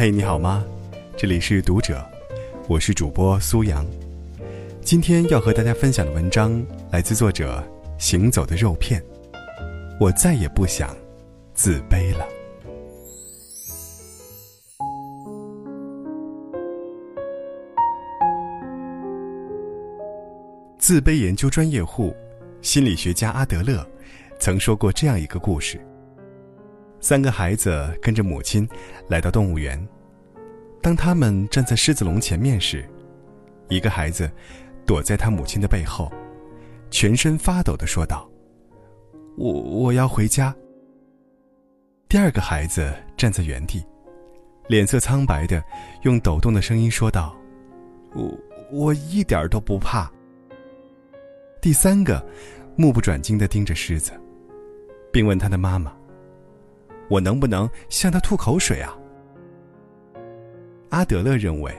嘿，你好吗？这里是读者，我是主播苏阳。今天要和大家分享的文章来自作者行走的肉片。我再也不想自卑了。自卑研究专业户、心理学家阿德勒曾说过这样一个故事：三个孩子跟着母亲来到动物园，当他们站在狮子笼前面时，一个孩子躲在他母亲的背后，全身发抖的说道：“我我要回家。”第二个孩子站在原地，脸色苍白的用抖动的声音说道：“我我一点都不怕。”第三个，目不转睛的盯着狮子，并问他的妈妈：“我能不能向他吐口水啊？”阿德勒认为，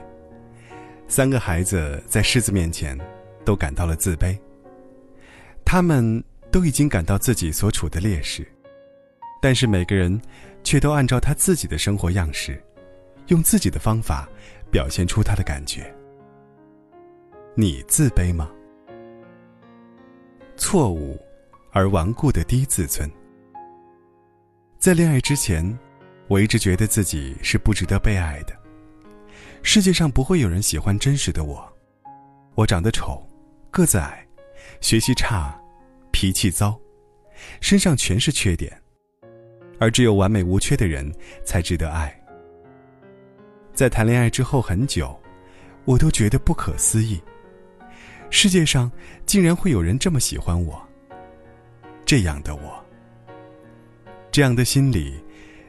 三个孩子在狮子面前都感到了自卑。他们都已经感到自己所处的劣势，但是每个人却都按照他自己的生活样式，用自己的方法表现出他的感觉。你自卑吗？错误而顽固的低自尊。在恋爱之前，我一直觉得自己是不值得被爱的。世界上不会有人喜欢真实的我。我长得丑，个子矮，学习差，脾气糟，身上全是缺点，而只有完美无缺的人才值得爱。在谈恋爱之后很久，我都觉得不可思议。世界上竟然会有人这么喜欢我。这样的我，这样的心理，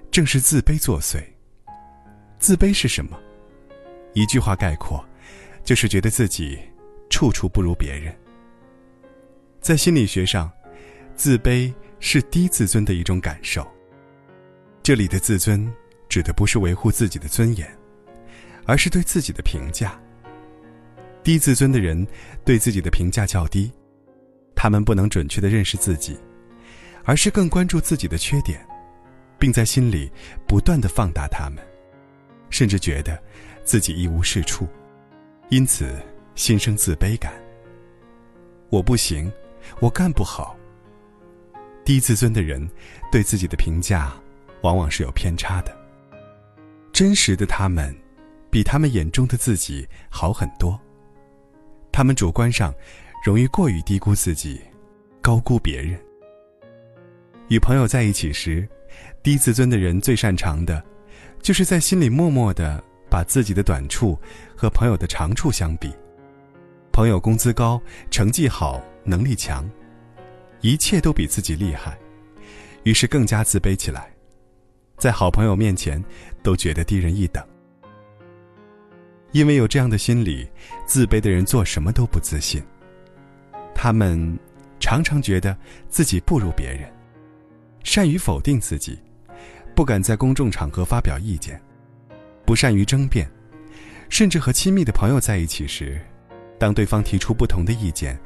正是自卑作祟。自卑是什么？一句话概括，就是觉得自己处处不如别人。在心理学上，自卑是低自尊的一种感受。这里的自尊，指的不是维护自己的尊严，而是对自己的评价。低自尊的人对自己的评价较低，他们不能准确的认识自己，而是更关注自己的缺点，并在心里不断的放大他们，甚至觉得自己一无是处，因此心生自卑感。我不行，我干不好。低自尊的人对自己的评价往往是有偏差的，真实的他们比他们眼中的自己好很多。他们主观上容易过于低估自己，高估别人。与朋友在一起时，低自尊的人最擅长的，就是在心里默默的把自己的短处和朋友的长处相比。朋友工资高、成绩好、能力强，一切都比自己厉害，于是更加自卑起来，在好朋友面前都觉得低人一等。因为有这样的心理，自卑的人做什么都不自信。他们常常觉得自己不如别人，善于否定自己，不敢在公众场合发表意见，不善于争辩，甚至和亲密的朋友在一起时，当对方提出不同的意见，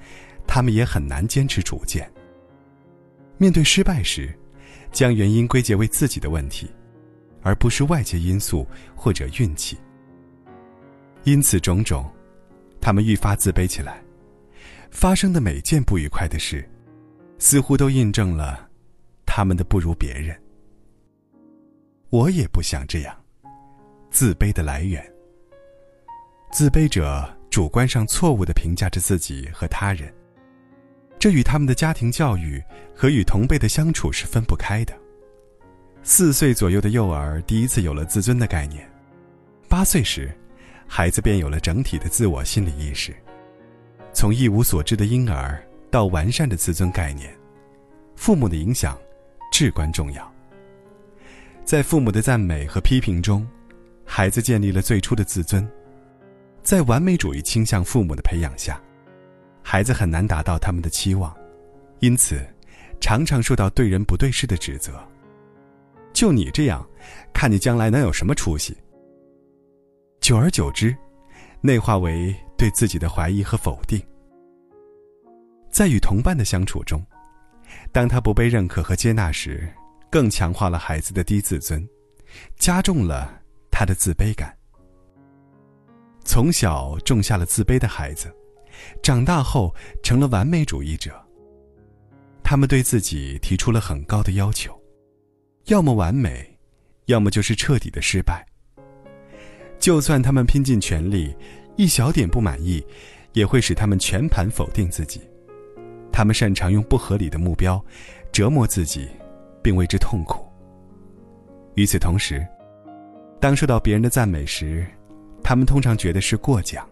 他们也很难坚持主见。面对失败时，将原因归结为自己的问题，而不是外界因素或者运气。因此种种，他们愈发自卑起来。发生的每件不愉快的事，似乎都印证了他们的不如别人。我也不想这样。自卑的来源，自卑者主观上错误的评价着自己和他人，这与他们的家庭教育和与同辈的相处是分不开的。四岁左右的幼儿第一次有了自尊的概念，八岁时。孩子便有了整体的自我心理意识，从一无所知的婴儿到完善的自尊概念，父母的影响至关重要。在父母的赞美和批评中，孩子建立了最初的自尊。在完美主义倾向父母的培养下，孩子很难达到他们的期望，因此常常受到对人不对事的指责。就你这样，看你将来能有什么出息？久而久之，内化为对自己的怀疑和否定。在与同伴的相处中，当他不被认可和接纳时，更强化了孩子的低自尊，加重了他的自卑感。从小种下了自卑的孩子，长大后成了完美主义者。他们对自己提出了很高的要求，要么完美，要么就是彻底的失败。就算他们拼尽全力，一小点不满意，也会使他们全盘否定自己。他们擅长用不合理的目标折磨自己，并为之痛苦。与此同时，当受到别人的赞美时，他们通常觉得是过奖；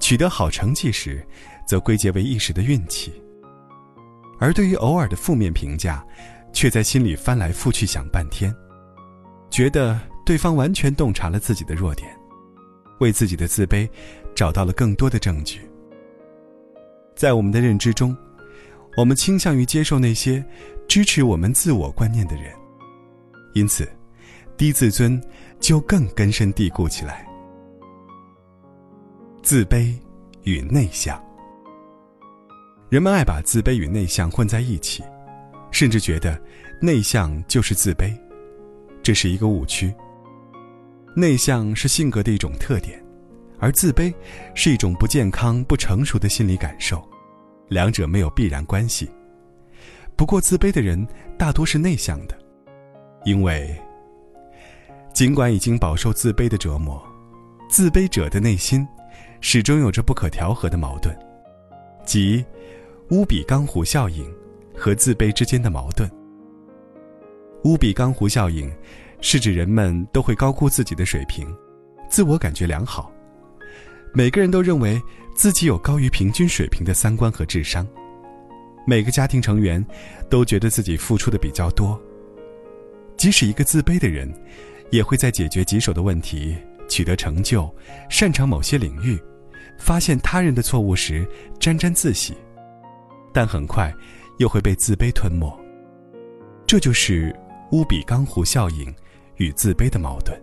取得好成绩时，则归结为一时的运气。而对于偶尔的负面评价，却在心里翻来覆去想半天，觉得对方完全洞察了自己的弱点，为自己的自卑找到了更多的证据。在我们的认知中，我们倾向于接受那些支持我们自我观念的人，因此。低自尊就更根深蒂固起来。自卑与内向，人们爱把自卑与内向混在一起，甚至觉得内向就是自卑，这是一个误区。内向是性格的一种特点，而自卑是一种不健康、不成熟的心理感受，两者没有必然关系。不过，自卑的人大多是内向的，因为。尽管已经饱受自卑的折磨，自卑者的内心始终有着不可调和的矛盾，即乌比冈湖效应和自卑之间的矛盾。乌比冈湖效应是指人们都会高估自己的水平，自我感觉良好，每个人都认为自己有高于平均水平的三观和智商，每个家庭成员都觉得自己付出的比较多，即使一个自卑的人。也会在解决棘手的问题、取得成就、擅长某些领域、发现他人的错误时沾沾自喜，但很快又会被自卑吞没。这就是乌比冈湖效应与自卑的矛盾。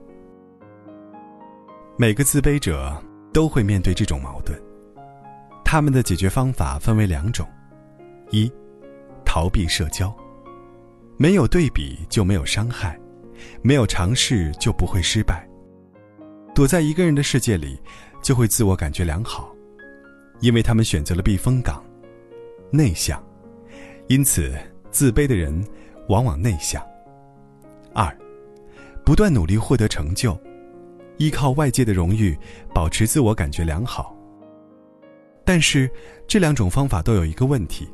每个自卑者都会面对这种矛盾，他们的解决方法分为两种：一，逃避社交，没有对比就没有伤害。没有尝试就不会失败。躲在一个人的世界里，就会自我感觉良好，因为他们选择了避风港，内向，因此自卑的人往往内向。二，不断努力获得成就，依靠外界的荣誉保持自我感觉良好。但是这两种方法都有一个问题，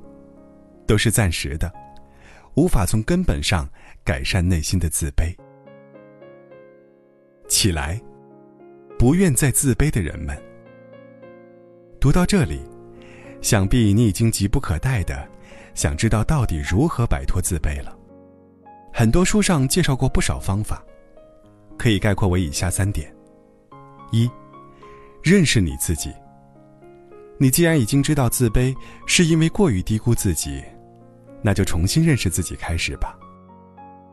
都是暂时的，无法从根本上。改善内心的自卑。起来，不愿再自卑的人们。读到这里，想必你已经急不可待的想知道到底如何摆脱自卑了。很多书上介绍过不少方法，可以概括为以下三点：一，认识你自己。你既然已经知道自卑是因为过于低估自己，那就重新认识自己开始吧。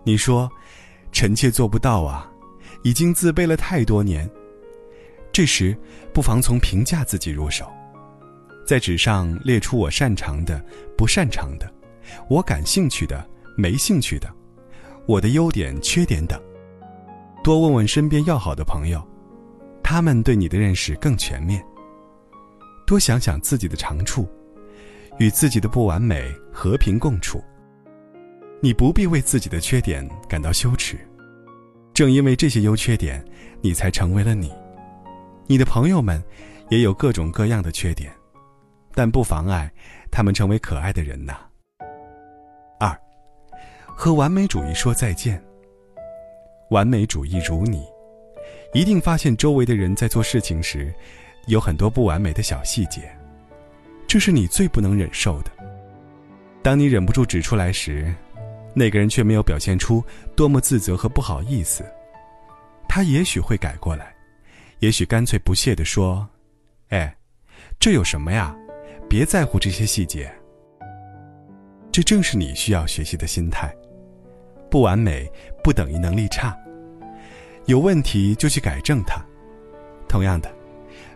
你说：“臣妾做不到啊，已经自卑了太多年。”这时，不妨从评价自己入手，在纸上列出我擅长的、不擅长的，我感兴趣的、没兴趣的，我的优点、缺点等。多问问身边要好的朋友，他们对你的认识更全面。多想想自己的长处，与自己的不完美和平共处。你不必为自己的缺点感到羞耻，正因为这些优缺点，你才成为了你。你的朋友们也有各种各样的缺点，但不妨碍他们成为可爱的人呐。二，和完美主义说再见。完美主义如你，一定发现周围的人在做事情时，有很多不完美的小细节，这是你最不能忍受的。当你忍不住指出来时，那个人却没有表现出多么自责和不好意思，他也许会改过来，也许干脆不屑地说：“哎，这有什么呀？别在乎这些细节。”这正是你需要学习的心态。不完美不等于能力差，有问题就去改正它。同样的，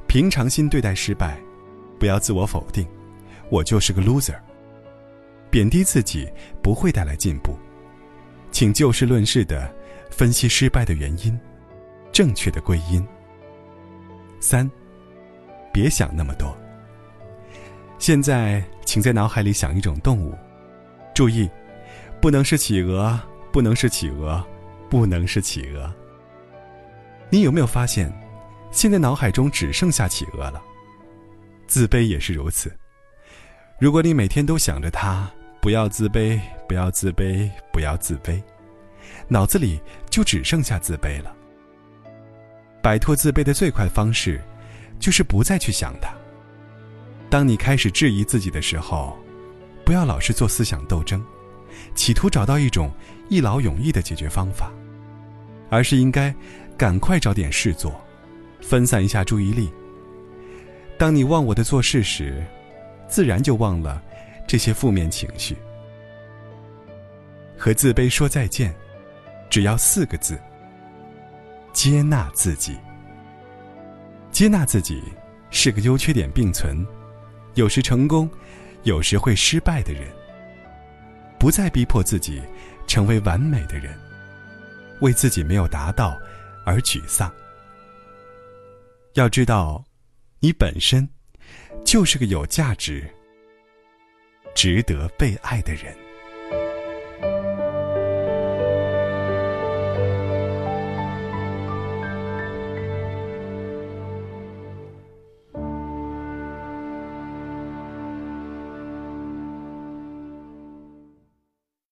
平常心对待失败，不要自我否定，我就是个 loser。贬低自己不会带来进步，请就事论事的分析失败的原因，正确的归因。三，别想那么多。现在，请在脑海里想一种动物，注意，不能是企鹅，不能是企鹅，不能是企鹅。你有没有发现，现在脑海中只剩下企鹅了？自卑也是如此。如果你每天都想着它，不要自卑，不要自卑，不要自卑，脑子里就只剩下自卑了。摆脱自卑的最快方式，就是不再去想它。当你开始质疑自己的时候，不要老是做思想斗争，企图找到一种一劳永逸的解决方法，而是应该赶快找点事做，分散一下注意力。当你忘我的做事时，自然就忘了这些负面情绪。和自卑说再见，只要四个字：接纳自己。接纳自己是个优缺点并存。有时成功，有时会失败的人，不再逼迫自己成为完美的人，为自己没有达到而沮丧。要知道，你本身就是个有价值、值得被爱的人。